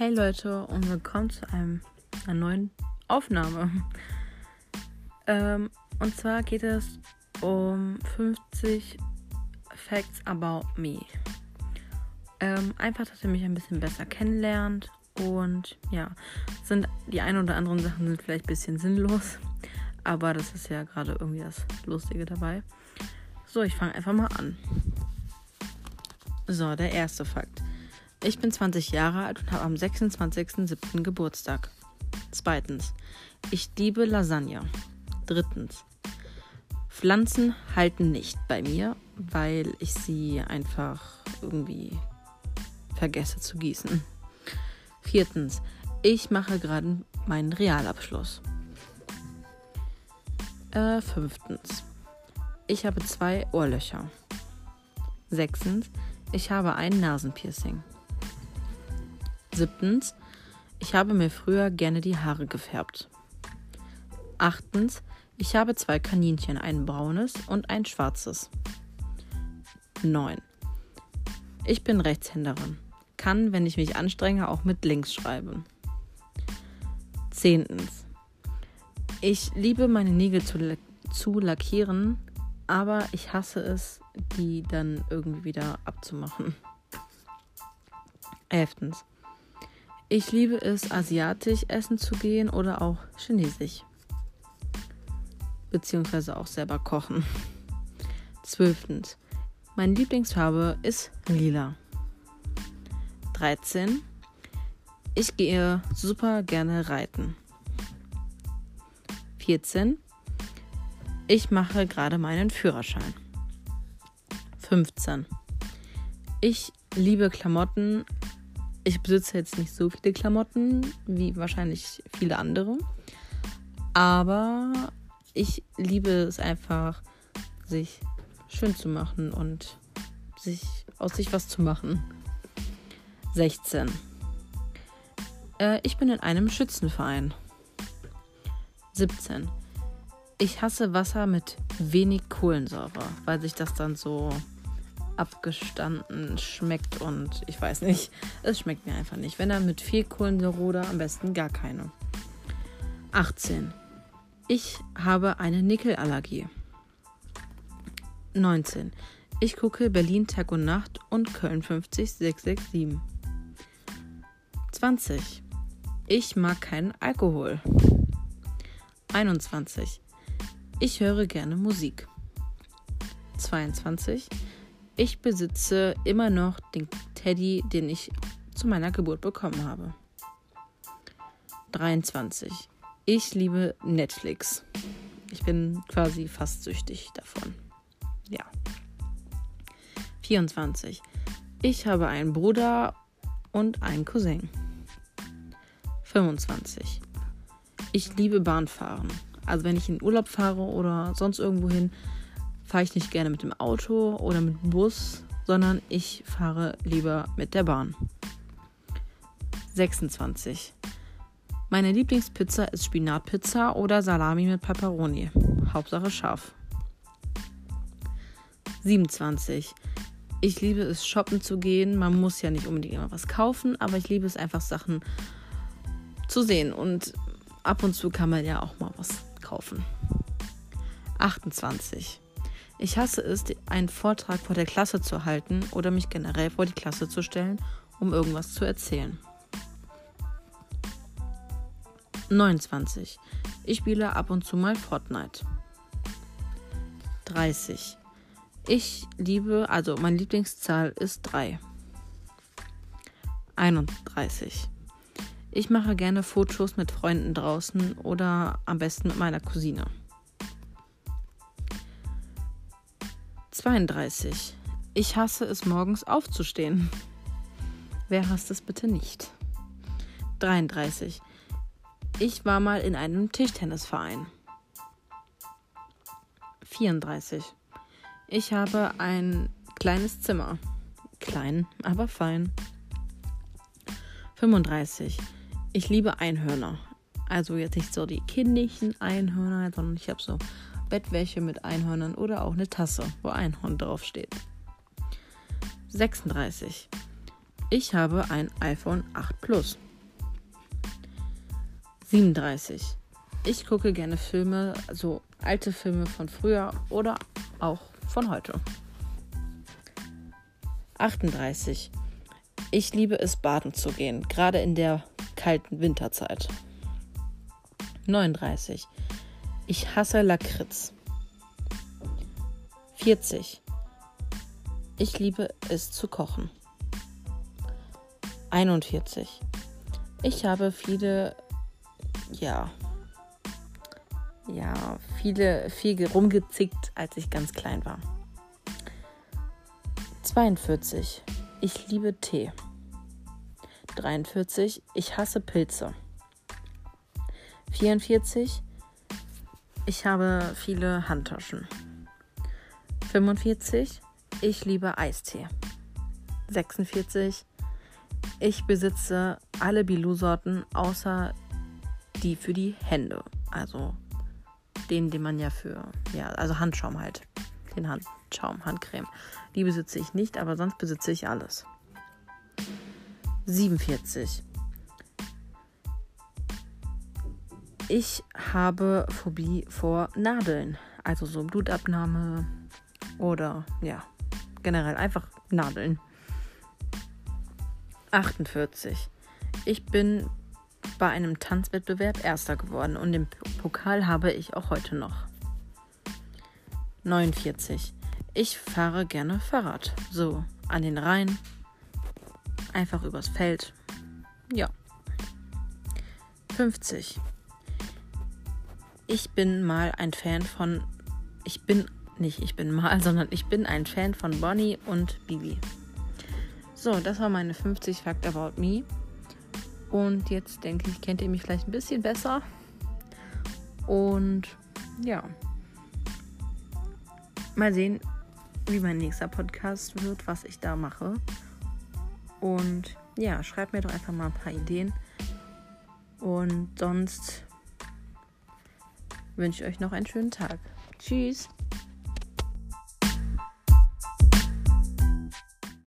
Hey Leute und willkommen zu einem, einer neuen Aufnahme. Ähm, und zwar geht es um 50 Facts about me. Ähm, einfach, dass ihr mich ein bisschen besser kennenlernt und ja, sind die ein oder anderen Sachen sind vielleicht ein bisschen sinnlos, aber das ist ja gerade irgendwie das Lustige dabei. So, ich fange einfach mal an. So, der erste Fakt. Ich bin 20 Jahre alt und habe am 26.07. Geburtstag. Zweitens, ich liebe Lasagne. Drittens, Pflanzen halten nicht bei mir, weil ich sie einfach irgendwie vergesse zu gießen. Viertens, ich mache gerade meinen Realabschluss. Äh, fünftens, ich habe zwei Ohrlöcher. Sechstens, ich habe ein Nasenpiercing. Siebtens, ich habe mir früher gerne die Haare gefärbt. Achtens, ich habe zwei Kaninchen, ein braunes und ein schwarzes. 9. Ich bin Rechtshänderin. Kann, wenn ich mich anstrenge, auch mit links schreiben. Zehntens. Ich liebe meine Nägel zu, zu lackieren, aber ich hasse es, die dann irgendwie wieder abzumachen. Elftens. Ich liebe es, asiatisch essen zu gehen oder auch chinesisch. Beziehungsweise auch selber kochen. Zwölftens. Meine Lieblingsfarbe ist lila. 13. Ich gehe super gerne reiten. 14. Ich mache gerade meinen Führerschein. 15. Ich liebe Klamotten, ich besitze jetzt nicht so viele Klamotten wie wahrscheinlich viele andere. Aber ich liebe es einfach, sich schön zu machen und sich aus sich was zu machen. 16. Äh, ich bin in einem Schützenverein. 17. Ich hasse Wasser mit wenig Kohlensäure, weil sich das dann so abgestanden schmeckt und ich weiß nicht, es schmeckt mir einfach nicht. Wenn er mit viel Kohlensäure am besten gar keine. 18. Ich habe eine Nickelallergie. 19. Ich gucke Berlin Tag und Nacht und Köln 50667. 20. Ich mag keinen Alkohol. 21. Ich höre gerne Musik. 22. Ich besitze immer noch den Teddy, den ich zu meiner Geburt bekommen habe. 23. Ich liebe Netflix. Ich bin quasi fast süchtig davon. Ja. 24. Ich habe einen Bruder und einen Cousin. 25. Ich liebe Bahnfahren. Also wenn ich in Urlaub fahre oder sonst irgendwo hin, fahre ich nicht gerne mit dem Auto oder mit dem Bus, sondern ich fahre lieber mit der Bahn. 26. Meine Lieblingspizza ist Spinatpizza oder Salami mit Pepperoni. Hauptsache scharf. 27. Ich liebe es, shoppen zu gehen. Man muss ja nicht unbedingt immer was kaufen, aber ich liebe es einfach, Sachen zu sehen. Und ab und zu kann man ja auch mal was kaufen. 28. Ich hasse es, einen Vortrag vor der Klasse zu halten oder mich generell vor die Klasse zu stellen, um irgendwas zu erzählen. 29. Ich spiele ab und zu mal Fortnite. 30. Ich liebe, also meine Lieblingszahl ist 3. 31. Ich mache gerne Fotos mit Freunden draußen oder am besten mit meiner Cousine. 32. Ich hasse es morgens aufzustehen. Wer hasst es bitte nicht? 33. Ich war mal in einem Tischtennisverein. 34. Ich habe ein kleines Zimmer. Klein, aber fein. 35. Ich liebe Einhörner. Also jetzt nicht so die kindlichen Einhörner, sondern ich habe so Bettwäsche mit Einhörnern oder auch eine Tasse, wo Einhorn draufsteht. 36. Ich habe ein iPhone 8 Plus. 37. Ich gucke gerne Filme, also alte Filme von früher oder auch von heute. 38. Ich liebe es, baden zu gehen, gerade in der kalten Winterzeit. 39. Ich hasse Lakritz. 40. Ich liebe es zu kochen. 41. Ich habe viele, ja, ja, viele, viel rumgezickt, als ich ganz klein war. 42. Ich liebe Tee. 43. Ich hasse Pilze. 44. Ich habe viele Handtaschen. 45. Ich liebe Eistee. 46. Ich besitze alle Bilou-Sorten außer die für die Hände. Also den, den man ja für, ja, also Handschaum halt. Den Handschaum, Handcreme. Die besitze ich nicht, aber sonst besitze ich alles. 47. Ich habe Phobie vor Nadeln. Also so Blutabnahme oder ja, generell einfach Nadeln. 48. Ich bin bei einem Tanzwettbewerb Erster geworden und den Pokal habe ich auch heute noch. 49. Ich fahre gerne Fahrrad. So, an den Rhein. Einfach übers Feld. Ja. 50. Ich bin mal ein Fan von. Ich bin nicht, ich bin mal, sondern ich bin ein Fan von Bonnie und Bibi. So, das war meine 50 Fact About Me. Und jetzt denke ich, kennt ihr mich vielleicht ein bisschen besser. Und ja. Mal sehen, wie mein nächster Podcast wird, was ich da mache. Und ja, schreibt mir doch einfach mal ein paar Ideen. Und sonst wünsche ich euch noch einen schönen Tag. Tschüss.